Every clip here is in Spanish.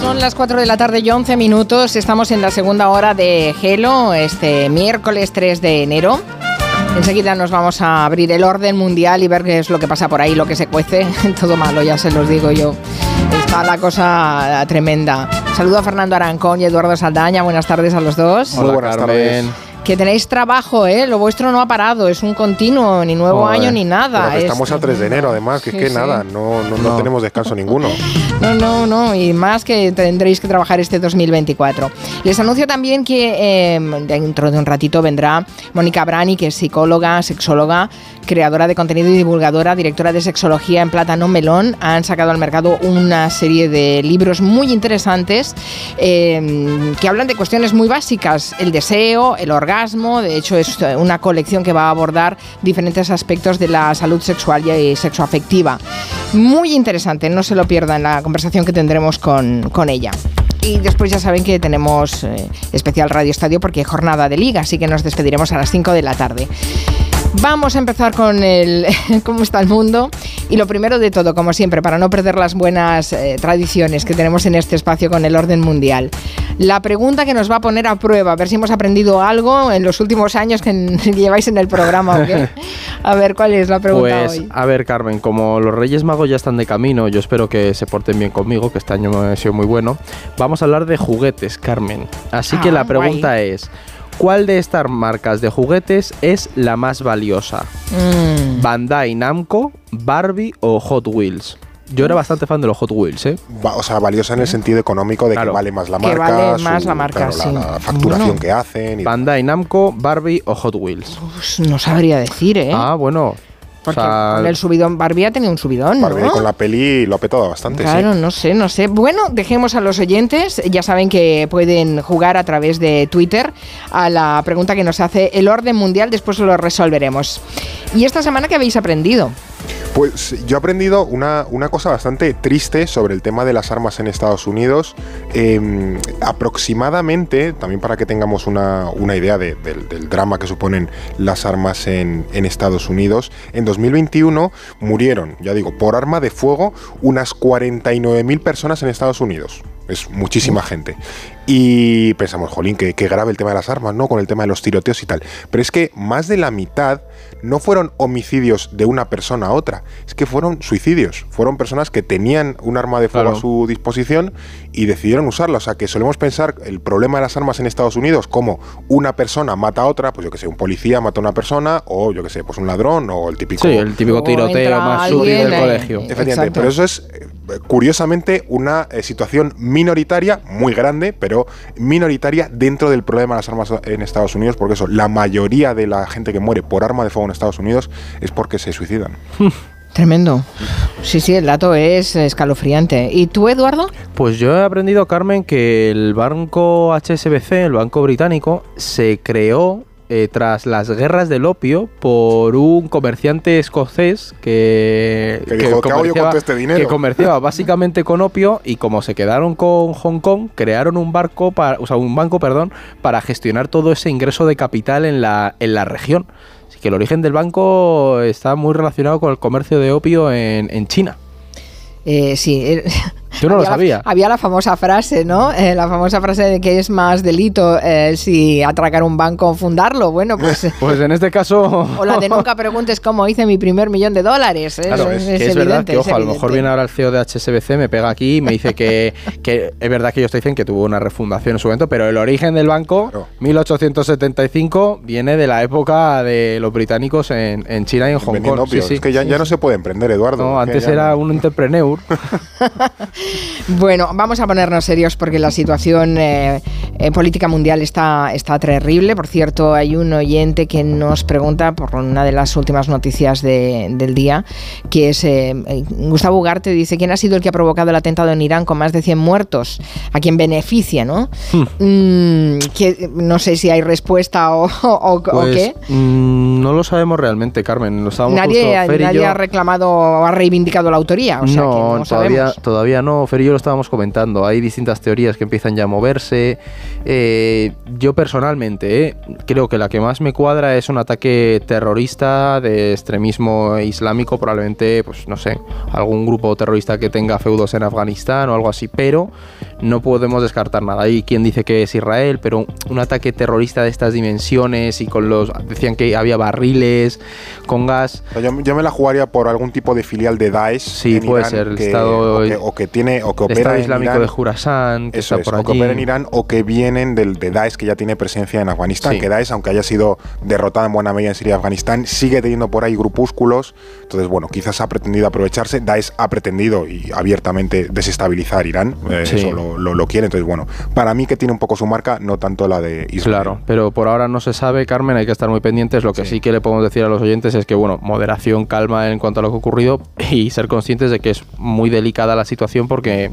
Son las 4 de la tarde y 11 minutos. Estamos en la segunda hora de Gelo, este miércoles 3 de enero. Enseguida nos vamos a abrir el orden mundial y ver qué es lo que pasa por ahí, lo que se cuece. Todo malo, ya se los digo yo. Está la cosa tremenda. Saludo a Fernando Arancón y Eduardo Saldaña. Buenas tardes a los dos. Muy buenas tardes que tenéis trabajo, ¿eh? Lo vuestro no ha parado, es un continuo, ni nuevo año ni nada. estamos a 3 de enero, además, que es que nada, no, no, tenemos descanso ninguno. No, no, no, y más que tendréis que trabajar este 2024. Les anuncio también que em, dentro de un ratito vendrá Mónica Brani, que es psicóloga, sexóloga, creadora de contenido y divulgadora, directora de sexología en Plátano Melón. Han sacado al mercado una serie de libros muy interesantes em, que hablan de cuestiones muy básicas, el deseo, el orgasmo, de hecho, es una colección que va a abordar diferentes aspectos de la salud sexual y sexoafectiva. Muy interesante, no se lo pierdan la conversación que tendremos con, ella. Y después ya saben que tenemos eh, especial Radio Estadio porque hay jornada de liga, así que nos despediremos a las 5 de la tarde. Vamos a empezar con el cómo está el mundo y lo primero de todo, como siempre, para no perder las buenas eh, tradiciones que tenemos en este espacio con el orden mundial. La pregunta que nos va a poner a prueba, a ver si hemos aprendido algo en los últimos años que lleváis en el programa. A ver, ¿cuál es la pregunta pues, A ver, Carmen, como los Reyes Magos ya están de camino, yo espero que se porten bien conmigo, que este año ha sido muy bueno. Vamos a hablar de juguetes, Carmen. Así que la ah, pregunta es... ¿Cuál de estas marcas de juguetes es la más valiosa? Mm. ¿Bandai Namco, Barbie o Hot Wheels? Yo era bastante fan de los Hot Wheels, ¿eh? o sea, valiosa en el sentido económico de que vale más la marca. Que vale más la marca, sí. La, facturación que hacen. Bandai Namco, Barbie o Hot Wheels. no sabría decir, ¿eh? Ah, bueno. Porque con el subidón, Barbie ha tenido un subidón. Barbie con la peli lo ha petado bastante. Claro, no sé, no sé. Bueno, dejemos a los oyentes. Ya saben que pueden jugar a través de Twitter a la pregunta que nos hace el orden mundial. Después lo resolveremos. ¿Y esta semana qué habéis aprendido? Pues yo he aprendido una, cosa bastante triste sobre el tema de las armas en Estados Unidos. Em, aproximadamente, también para que tengamos una, idea del, drama que suponen las armas en, en Estados Unidos, en 2021 murieron, ya digo, por arma de fuego unas 49.000 personas en Estados Unidos es muchísima gente. Y pensamos, jolín, que, grave el tema de las armas, ¿no? Con el tema de los tiroteos y tal. Pero es que más de la mitad no fueron homicidios de una persona a otra, es que fueron suicidios. Fueron personas que tenían un arma de fuego a su disposición y decidieron usarla. O sea, que solemos pensar el problema de las armas en Estados Unidos como una persona mata a otra, pues yo que sé, un policía mata a una persona, o yo que sé, pues un ladrón, o el típico. Sí, el típico tiroteo más sucio del colegio. Efectivamente, pero eso es eh, curiosamente una eh, situación minoritaria, muy grande, pero minoritaria dentro del problema de las armas en Estados Unidos, porque eso, la mayoría de la gente que muere por arma de fuego en Estados Unidos es porque se suicidan. Tremendo. Sí, sí, el dato es escalofriante. ¿Y tú, Eduardo? Pues yo he aprendido, Carmen, que el banco HSBC, el banco británico, se creó eh, tras las guerras del opio por un comerciante escocés que, comerciaba, este que comerciaba básicamente con opio y como se quedaron con Hong Kong, crearon un barco para, o sea, un banco, perdón, para gestionar todo ese ingreso de capital en la, en la región. Así que el origen del banco está muy relacionado con el comercio de opio en, en China. Eh, sí, eh, yo no lo sabía. había la famosa frase, ¿no? Eh, la famosa frase de que es más delito eh, si atracar un banco o fundarlo. Bueno, pues. pues en este caso. o la de nunca preguntes cómo hice mi primer millón de dólares. ¿eh? Claro, es, es, verdad que, ojo, a lo mejor viene ahora el CEO de HSBC, me pega aquí y me dice que, que es verdad que ellos te dicen que tuvo una refundación en su momento, pero el origen del banco, 1875, viene de la época de los británicos en, en China y en Hong Kong. Sí, sí. Es que ya, ya, no se puede emprender, Eduardo. No, antes era un entrepreneur. Bueno, vamos a ponernos serios porque la situación eh, eh, política mundial está, está terrible. Por cierto, hay un oyente que nos pregunta por una de las últimas noticias del día, que es eh, Gustavo Ugarte, dice, ¿quién ha sido el que ha provocado el atentado en Irán con más de 100 muertos? ¿A quién beneficia, no? Hmm. Mm, que, no sé si hay respuesta o, pues, qué. Mm, no lo sabemos realmente, Carmen. nadie, nadie ha reclamado o ha reivindicado la autoría. no, todavía, todavía no Fer y yo lo estábamos comentando, hay distintas teorías que empiezan ya a moverse. Eh, yo personalmente eh, creo que la que más me cuadra es un ataque terrorista de extremismo islámico, probablemente, pues no sé, algún grupo terrorista que tenga feudos en Afganistán o algo así, pero no podemos descartar nada. Hay quien dice que es Israel, pero un ataque terrorista de estas dimensiones y con los... decían que había barriles con gas. Yo, me la jugaría por algún tipo de filial de Daesh. Sí, puede ser el Estado... O que, tiene... O que opera el Islámico de Jurasán, que está por allí. O que opera en Irán o que vienen del, de Daesh que ya tiene presencia en Afganistán. Que Daesh, aunque haya sido derrotada en buena medida en Siria y Afganistán, sigue teniendo por ahí grupúsculos. Entonces, bueno, quizás ha pretendido aprovecharse. Daesh ha pretendido y abiertamente desestabilizar Irán. Eh, eso lo, lo, quiere. Entonces, bueno, para mí que tiene un poco su marca, no tanto la de Israel. Claro, pero por ahora no se sabe, Carmen, hay que estar muy pendientes. Lo que sí. que le podemos decir a los oyentes es que, bueno, moderación, calma en cuanto a lo que ha ocurrido y ser conscientes de que es muy delicada la situación porque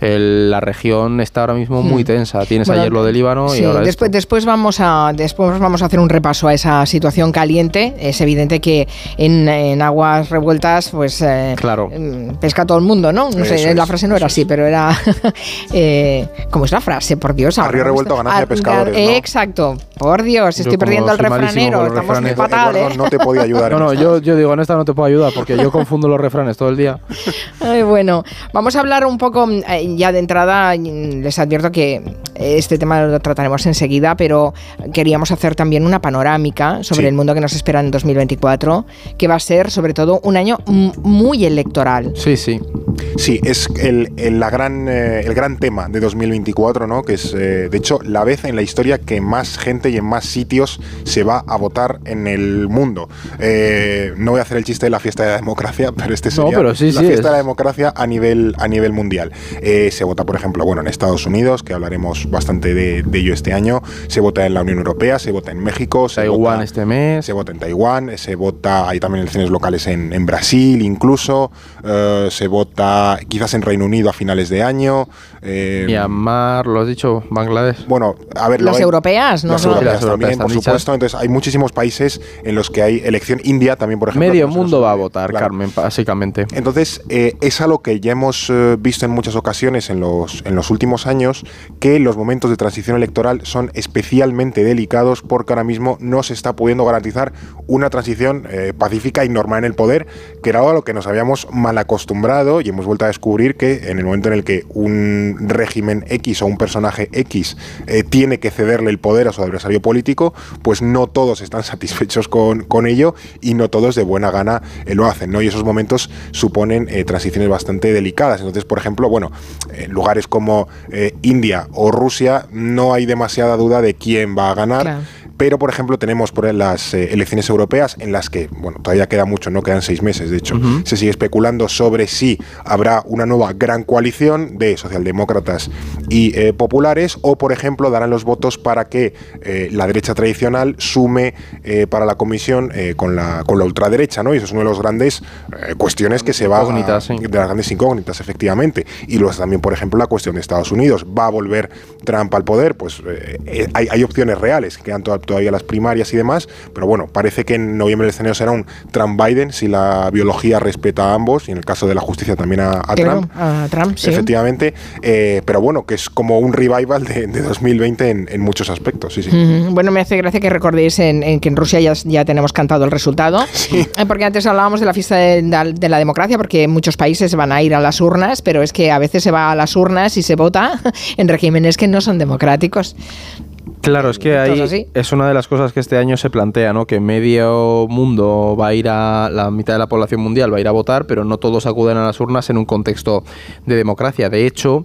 la región está ahora mismo muy hmm. tensa. Tienes ayer lo de Líbano y ahora después, después vamos a después vamos a hacer un repaso a esa situación caliente. Es evidente que en, aguas revueltas, pues eh, claro. Mm, pesca todo el mundo, ¿no? No sé, la frase no era así, pero era eh, ¿cómo es la frase? Por Dios. A río revuelto ganancia de pescadores. Exacto. Por Dios, estoy perdiendo el refranero. Estamos muy fatal, ¿eh? No te podía ayudar. no, no, yo, yo digo, en esta no te puedo ayudar porque yo confundo los refranes todo el día. bueno, vamos a hablar un poco eh, ya de entrada. Les advierto que este tema lo trataremos enseguida, pero queríamos hacer también una panorámica sobre el mundo que nos espera en 2024, que va a ser sobre todo un año muy electoral. Sí, sí. Sí, es el, la gran, eh, el gran tema de 2024, ¿no? Que es, eh, de hecho, la vez en la historia que más gente y en más sitios se va a votar en el mundo. Eh, no voy a hacer el chiste de la fiesta de la democracia, pero este sería la fiesta de la democracia a nivel, a nivel mundial. se vota, por ejemplo, bueno, en Estados Unidos, que hablaremos bastante de, ello este año. Se vota en la Unión Europea, se vota en México, se Taiwán vota, este mes. Se vota en Taiwán, se vota, hay también elecciones locales en, en Brasil, incluso. se vota quizás en Reino Unido a finales de año. Eh, Myanmar, lo has dicho, Bangladesh. Bueno, a ver. Las europeas, ¿no? Las europeas, también, por supuesto. Entonces, hay muchísimos países en los que hay elección. India también, por ejemplo. Medio mundo va a votar, Carmen, básicamente. Entonces, eh, es algo que ya hemos eh, visto en muchas ocasiones en los, en los últimos años, que los momentos de transición electoral son especialmente delicados porque ahora mismo no se está pudiendo garantizar una transición eh, pacífica y normal en el poder, que era algo a lo que nos habíamos mal acostumbrado y hemos vuelto a descubrir que en el momento en el que un régimen X o un personaje X eh, tiene que cederle el poder a su adversario político, pues no todos están satisfechos con, con ello y no todos de buena gana eh, lo hacen, ¿no? Y esos momentos suponen eh, transiciones bastante delicadas. Entonces, por ejemplo, bueno, en lugares como India o Rusia no hay demasiada duda de quién va a ganar. Pero, por ejemplo, tenemos por las eh, elecciones europeas en las que, bueno, todavía queda mucho, no quedan seis meses, de hecho, se sigue especulando sobre si habrá una nueva gran coalición de socialdemócratas y eh, populares o, por ejemplo, darán los votos para que eh, la derecha tradicional sume para la comisión con, la, con la ultraderecha, ¿no? Y eso es una de las grandes cuestiones que se va a... De las grandes incógnitas, efectivamente. Y luego también, por ejemplo, la cuestión de Estados Unidos. ¿Va a volver Trump al poder? Pues hay, hay opciones reales que todas todavía las primarias y demás, pero bueno, parece que en noviembre el escenario será un Trump-Biden si la biología respeta a ambos y en el caso de la justicia también a, Trump. A Trump sí. Efectivamente, eh, pero bueno, que es como un revival de, 2020 en, muchos aspectos. Sí, sí. Bueno, me hace gracia que recordéis en, que en Rusia ya, ya tenemos cantado el resultado, sí. Eh, porque antes hablábamos de la fiesta de, de la democracia, porque muchos países van a ir a las urnas, pero es que a veces se va a las urnas y se vota en regímenes que no son democráticos. Claro, es que ahí es una de las cosas que este año se plantea, ¿no? Que medio mundo va a ir a la mitad de la población mundial va a ir a votar, pero no todos acuden a las urnas en un contexto de democracia. De hecho,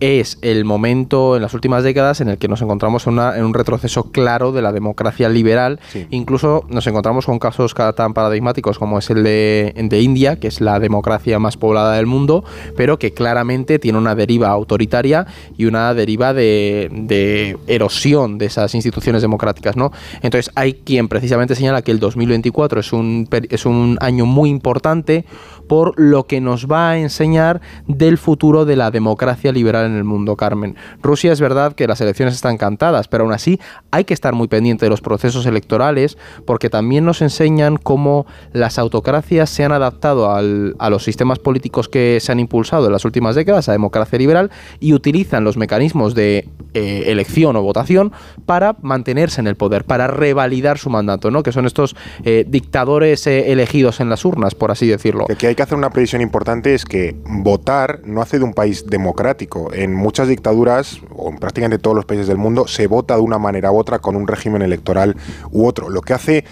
es el momento en las últimas décadas en el que nos encontramos en, un retroceso claro de la democracia liberal. Incluso nos encontramos con casos tan paradigmáticos como es el de, de, India, que es la democracia más poblada del mundo, pero que claramente tiene una deriva autoritaria y una deriva de, de erosión de esas instituciones democráticas. ¿no? Entonces hay quien precisamente señala que el 2024 es un, es un año muy importante por lo que nos va a enseñar del futuro de la democracia liberal en el mundo, Carmen. Rusia es verdad que las elecciones están cantadas, pero aún así hay que estar muy pendiente de los procesos electorales porque también nos enseñan cómo las autocracias se han adaptado a los sistemas políticos que se han impulsado en las últimas décadas, a democracia liberal, y utilizan los mecanismos de eh, elección o votación para mantenerse en el poder, para revalidar su mandato, ¿no? que son estos eh, dictadores eh, elegidos en las urnas, por así decirlo. Que hacer una previsión importante es que votar no hace de un país democrático. En muchas dictaduras, o en prácticamente todos los países del mundo, se vota de una manera u otra con un régimen electoral u otro. Lo que hace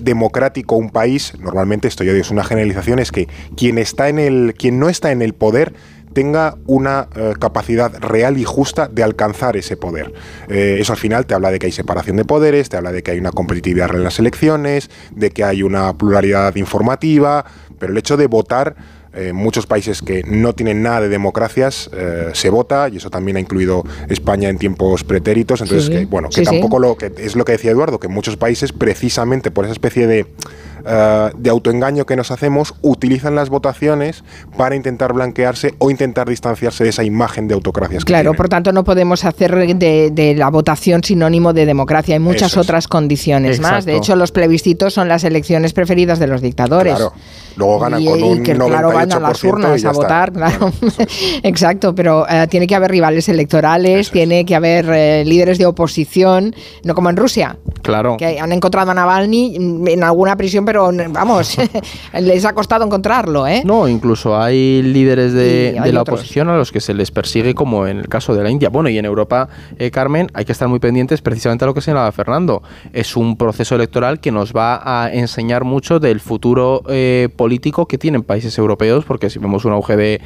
democrático un país, normalmente esto ya es una generalización, es que quien está en el, quien no está en el poder tenga una eh, capacidad real y justa de alcanzar ese poder. Eh, eso al final te habla de que hay separación de poderes, te habla de que hay una competitividad en las elecciones, de que hay una pluralidad informativa, pero el hecho de votar en muchos países que no tienen nada de democracias eh, se vota y eso también ha incluido España en tiempos pretéritos. Entonces que bueno que tampoco lo que es lo que decía Eduardo que en muchos países precisamente por esa especie de eh, de autoengaño que nos hacemos utilizan las votaciones para intentar blanquearse o intentar distanciarse de esa imagen de autocracia. Claro, por tanto no podemos hacer de, la votación sinónimo de democracia. Hay muchas otras condiciones más. De hecho, los plebiscitos son las elecciones preferidas de los dictadores. Claro. Luego ganan con un que, claro, van a las urnas a votar, claro. Exacto, pero eh, tiene que haber rivales electorales, tiene que haber eh, líderes de oposición, no como en Rusia. Claro. Que han encontrado a Navalny en alguna prisión pero vamos, les ha costado encontrarlo, ¿eh? No, incluso hay líderes de, la oposición a los que se les persigue, como en el caso de la India. Bueno, y en Europa, eh, Carmen, hay que estar muy pendientes precisamente a lo que señalaba Fernando. Es un proceso electoral que nos va a enseñar mucho del futuro eh, político que tienen países europeos, porque si vemos un auge de,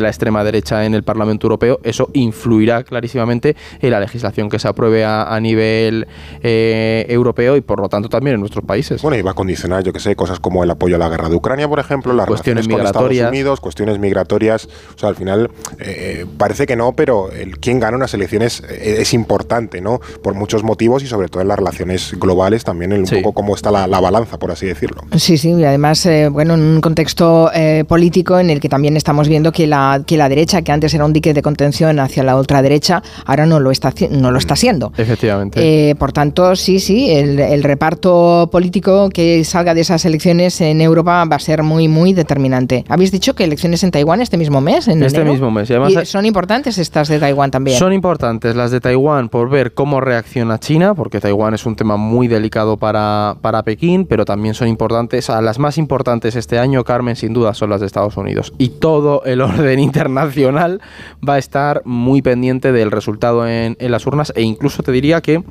la extrema derecha en el Parlamento Europeo, eso influirá clarísimamente en la legislación que se apruebe a, nivel eh, europeo y por lo tanto también en nuestros países. Bueno, y va a condicionar yo que sé, cosas como el apoyo a la guerra de Ucrania, por ejemplo, las cuestiones con Estados Unidos, cuestiones migratorias. O sea, al final eh, parece que no, pero el quién gana unas elecciones eh, es importante, ¿no? Por muchos motivos y sobre todo en las relaciones globales también, un poco cómo está la, balanza, por así decirlo. Sí, sí, y además, eh, bueno, en un contexto político en el que también estamos viendo que la, que la derecha, que antes era un dique de contención hacia la ultraderecha, ahora no lo está, no lo está haciendo. Efectivamente. por tanto, sí, sí, el, el reparto político que salga de esas elecciones en Europa va a ser muy, muy determinante. Habéis dicho que elecciones en Taiwán este mismo mes, en Este mismo mes. Y, son importantes estas de Taiwán también. Son importantes las de Taiwán por ver cómo reacciona China, porque Taiwán es un tema muy delicado para, para Pekín, pero también son importantes, a las más importantes este año, Carmen, sin duda, son las de Estados Unidos. Y todo el orden internacional va a estar muy pendiente del resultado en, en las urnas e incluso te diría que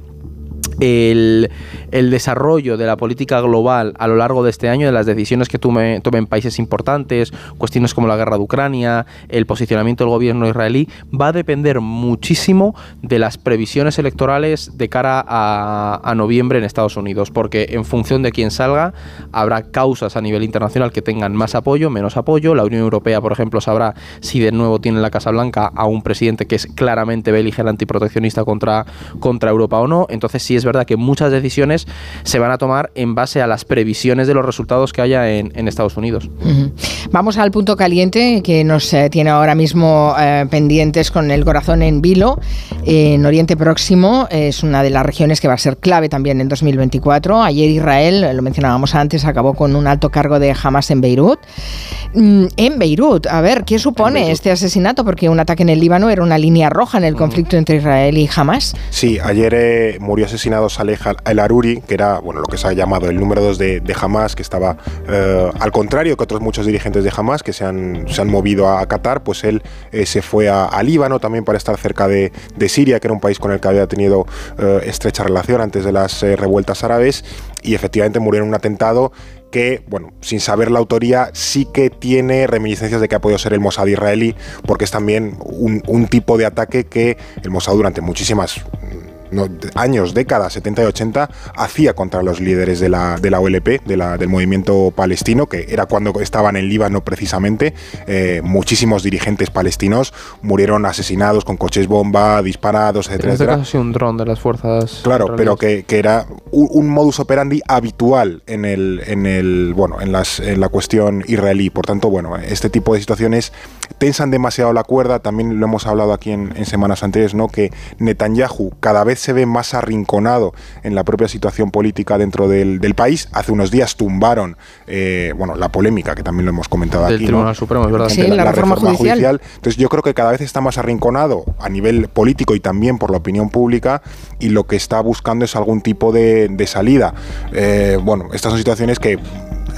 el, desarrollo de la política global a lo largo de este año, de las decisiones que tomen países importantes, cuestiones como la guerra de Ucrania, el posicionamiento del gobierno israelí, va a depender muchísimo de las previsiones electorales de cara a, noviembre en Estados Unidos, porque en función de quién salga, habrá causas a nivel internacional que tengan más apoyo, menos apoyo. La Unión Europea, por ejemplo, sabrá si de nuevo tiene en la Casa Blanca a un presidente que es claramente beligerante y proteccionista contra, contra Europa o no. Entonces, si es verdad que muchas decisiones se van a tomar en base a las previsiones de los resultados que haya en, Estados Unidos. Vamos al punto caliente que nos eh, tiene ahora mismo eh, pendientes con el corazón en vilo. en Oriente Próximo es una de las regiones que va a ser clave también en 2024. Ayer Israel, lo mencionábamos antes, acabó con un alto cargo de Hamas en Beirut. Mm, en Beirut, a ver, ¿qué supone este asesinato? Porque un ataque en el Líbano era una línea roja en el conflicto entre Israel y Hamas. Sí, ayer eh, murió asesinado Saleh al-Aruri, que era bueno, lo que se ha llamado el número 2 de, de, Hamas, que estaba eh, al contrario que otros muchos dirigentes de Hamas que se han, se han movido a, Qatar, pues él eh, se fue a, Líbano también para estar cerca de, de, Siria, que era un país con el que había tenido eh, estrecha relación antes de las revueltas árabes, y efectivamente murió en un atentado que, bueno, sin saber la autoría, sí que tiene reminiscencias de que ha podido ser el Mossad israelí, porque es también un, un tipo de ataque que el Mossad durante muchísimas años, décadas, 70 y 80, hacía contra los líderes de la, de la OLP, de la, del movimiento palestino, que era cuando estaban en Líbano precisamente. Eh, muchísimos dirigentes palestinos murieron asesinados con coches bomba, disparados, etcétera. En este caso sí un dron de las fuerzas. Claro, pero que, que era un, modus operandi habitual en el, en el bueno, en, las, en la cuestión israelí. Por tanto, bueno, este tipo de situaciones tensan demasiado la cuerda. También lo hemos hablado aquí en, en semanas anteriores, ¿no? Que Netanyahu cada vez se ve más arrinconado en la propia situación política dentro del, del país. Hace unos días tumbaron, eh, bueno, la polémica que también lo hemos comentado del aquí. Tribunal Supremo, es verdad. Sí, la, reforma, judicial. Entonces yo creo que cada vez está más arrinconado a nivel político y también por la opinión pública y lo que está buscando es algún tipo de, de salida. Eh, bueno, estas son situaciones que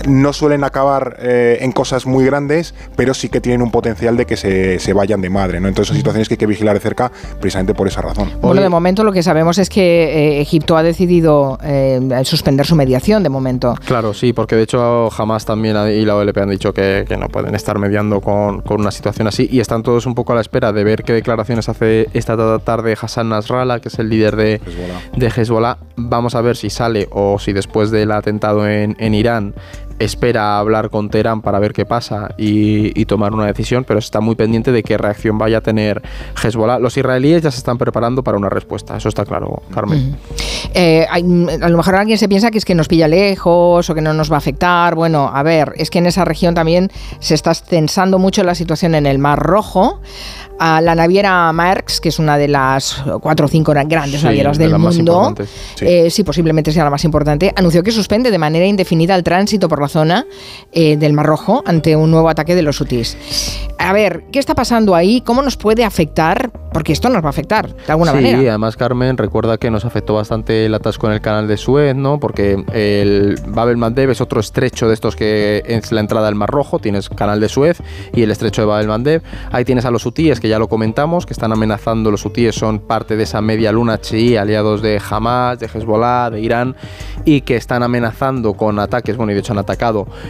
no suelen acabar eh, en cosas muy grandes, pero sí que tienen un potencial de que se, se, vayan de madre. ¿no? Entonces son situaciones que hay que vigilar de cerca precisamente por esa razón. Bueno, de momento lo que sabemos es que eh, Egipto ha decidido eh, suspender su mediación de momento. Claro, sí, porque de hecho jamás también y la OLP han dicho que, que no pueden estar mediando con, con, una situación así y están todos un poco a la espera de ver qué declaraciones hace esta tarde Hassan Nasrallah, que es el líder de Hezbollah. de Hezbollah. Vamos a ver si sale o si después del atentado en, en Irán espera hablar con Teherán para ver qué pasa y, tomar una decisión, pero está muy pendiente de qué reacción vaya a tener Hezbollah. Los israelíes ya se están preparando para una respuesta, eso está claro, Carmen. Eh, a lo mejor alguien se piensa que es que nos pilla lejos o que no nos va a afectar. Bueno, a ver, es que en esa región también se está tensando mucho la situación en el Mar Rojo a la naviera Maersk, que es una de las cuatro o cinco grandes navieras del mundo, sí. Eh, sí. posiblemente sea la más importante, anunció que suspende de manera indefinida el tránsito por la zona eh, del Mar Rojo ante un nuevo ataque de los hutíes. A ver, ¿qué está pasando ahí? ¿Cómo nos puede afectar? Porque esto nos va a afectar de alguna manera. Sí, además Carmen recuerda que nos afectó bastante el atasco en el canal de Suez, ¿no? Porque el Babel Mandeb es otro estrecho de estos que es la entrada del Mar Rojo, tienes canal de Suez y el estrecho de Babel Mandeb. Ahí tienes a los hutíes que ya lo comentamos, que están amenazando, los hutíes son parte de esa media luna chií, aliados de Hamas, de Hezbollah, de Irán, y que están amenazando con ataques, bueno, y de hecho han atacado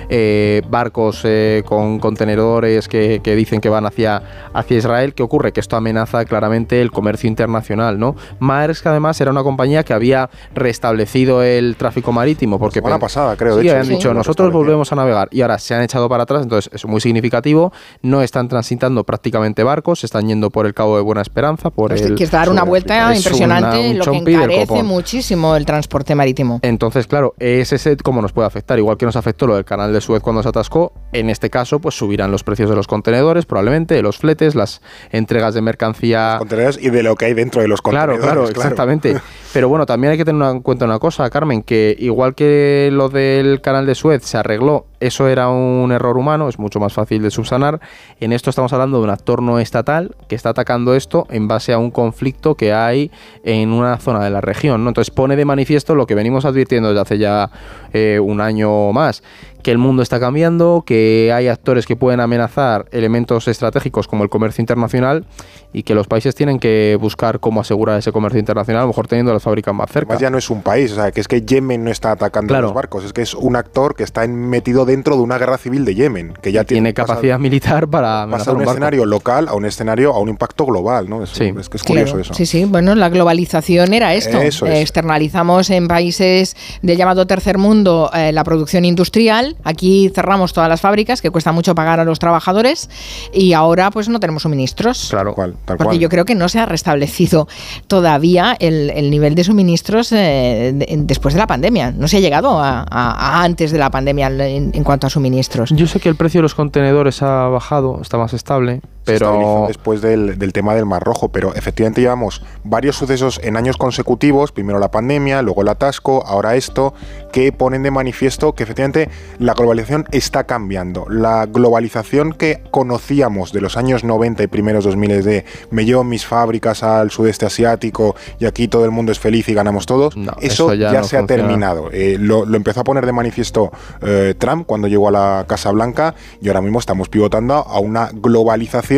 eh, barcos eh, con contenedores que, que, dicen que van hacia, hacia Israel. ¿Qué ocurre? Que esto amenaza claramente el comercio internacional, ¿no? Maersk además era una compañía que había restablecido el tráfico marítimo, porque... Semana pasada, creo, sí, de hecho. habían dicho, nosotros volvemos a navegar, y ahora se han echado para atrás, entonces es muy significativo, no están transitando prácticamente barcos, se están yendo por el Cabo de Buena Esperanza, por pues el... Que es dar una vuelta impresionante, una, un lo que encarece muchísimo el transporte marítimo. Entonces, claro, es ese cómo nos puede afectar, igual que nos afectó lo del canal de Suez cuando se atascó, en este caso, pues subirán los precios de los contenedores, probablemente, de los fletes, las entregas de mercancía... Los contenedores y de lo que hay dentro de los contenedores. Claro, claro, exactamente. Pero bueno, también hay que tener en cuenta una cosa, Carmen, que igual que lo del canal de Suez se arregló, eso era un error humano, es mucho más fácil de subsanar. En esto estamos hablando de un actor no estatal que está atacando esto en base a un conflicto que hay en una zona de la región. ¿no? Entonces pone de manifiesto lo que venimos advirtiendo desde hace ya eh, un año o más, que el mundo está cambiando, que hay actores que pueden amenazar elementos estratégicos como el comercio internacional y que los países tienen que buscar cómo asegurar ese comercio internacional, a lo mejor teniendo las fábricas más cerca. Además ya no es un país, o sea, que es que Yemen no está atacando claro. los barcos, es que es un actor que está metido dentro de una guerra civil de Yemen, que ya tiene, tiene capacidad pasa, militar para pasar un, un escenario local a un escenario a un impacto global, ¿no? Es, sí. es que es curioso claro. eso. Sí, sí, bueno, la globalización era esto. Eso es. externalizamos en países del llamado tercer mundo eh, la producción industrial, aquí cerramos todas las fábricas, que cuesta mucho pagar a los trabajadores, y ahora pues no tenemos suministros. Claro, cual, tal Porque cual. yo creo que no se ha restablecido todavía el, el nivel de suministros eh, de, después de la pandemia. No se ha llegado a, a, a antes de la pandemia en, en, cuanto a suministros. Yo sé que el precio de los contenedores ha bajado, está más estable. Pero después del, del, tema del Mar Rojo, pero efectivamente llevamos varios sucesos en años consecutivos, primero la pandemia, luego el atasco, ahora esto, que ponen de manifiesto que efectivamente la globalización está cambiando. La globalización que conocíamos de los años 90 y primeros 2000 de me llevo mis fábricas al sudeste asiático y aquí todo el mundo es feliz y ganamos todos, no, eso, eso, ya, ya no se funciona. ha terminado. Eh, lo, lo, empezó a poner de manifiesto eh, Trump cuando llegó a la Casa Blanca y ahora mismo estamos pivotando a una globalización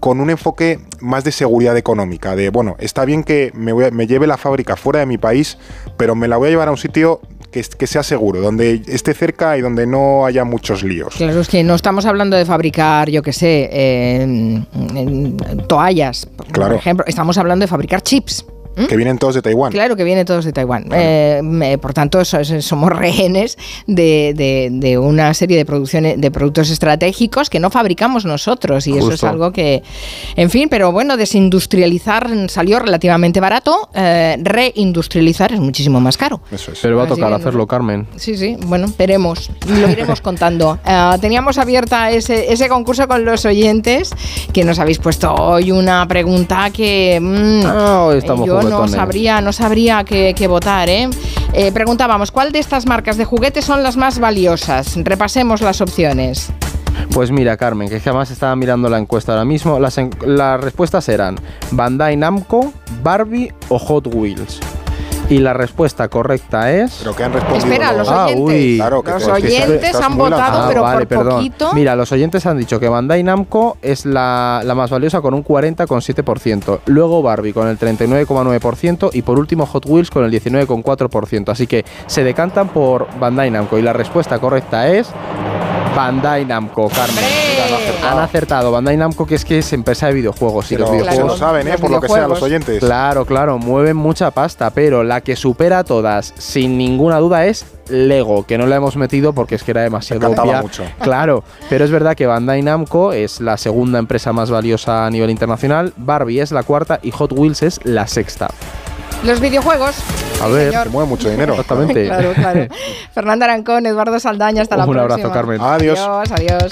con un enfoque más de seguridad económica, de bueno, está bien que me, voy a, me, lleve la fábrica fuera de mi país, pero me la voy a llevar a un sitio que, que, sea seguro, donde esté cerca y donde no haya muchos líos. Claro, es que no estamos hablando de fabricar, yo qué sé, eh, toallas, claro. por ejemplo, estamos hablando de fabricar chips. ¿Mm? Que vienen todos de Taiwán. Claro, que vienen todos de Taiwán. Eh, por tanto, somos rehenes de, una serie de producciones de productos estratégicos que no fabricamos nosotros. Y eso es algo que, en fin, pero bueno, desindustrializar salió relativamente barato. Eh, reindustrializar es muchísimo más caro. Eso es. Pero va a tocar hacerlo, Carmen. Sí, sí, bueno, veremos. Lo iremos contando. Eh, teníamos abierta ese, ese concurso con los oyentes que nos habéis puesto hoy una pregunta que mm, ah, estamos yo no sabría, no sabría qué, votar. ¿eh? ¿eh? preguntábamos, ¿cuál de estas marcas de juguetes son las más valiosas? Repasemos las opciones. Pues mira, Carmen, que jamás estaba mirando la encuesta ahora mismo. Las, las respuestas eran Bandai Namco, Barbie o Hot Wheels. Y la respuesta correcta es. Pero que han respondido. Espera, los oyentes. Ah, los oyentes han votado, pero vale, por perdón. poquito. Mira, los oyentes han dicho que Bandai Namco es la, la más valiosa con un 40,7%. Luego Barbie con el 39,9%. Y por último Hot Wheels con el 19,4%. Así que se decantan por Bandai Namco. Y la respuesta correcta es. Bandai Namco, Carmen. Han acertado. Bandai Namco, que es que es empresa de videojuegos. y los videojuegos lo saben, ¿eh? Por lo que sea, los oyentes. Claro, claro, mueven mucha pasta, pero la que supera a todas, sin ninguna duda, es Lego, que no la hemos metido porque es que era demasiado obvia. Mucho. Claro, pero es verdad que Bandai Namco es la segunda empresa más valiosa a nivel internacional, Barbie es la cuarta y Hot Wheels es la sexta. Los videojuegos. A ver, se mueve mucho dinero. Exactamente. claro, claro. Fernando Arancón, Eduardo Saldaña, hasta la próxima. Un abrazo, Carmen. Adiós. Adiós, adiós.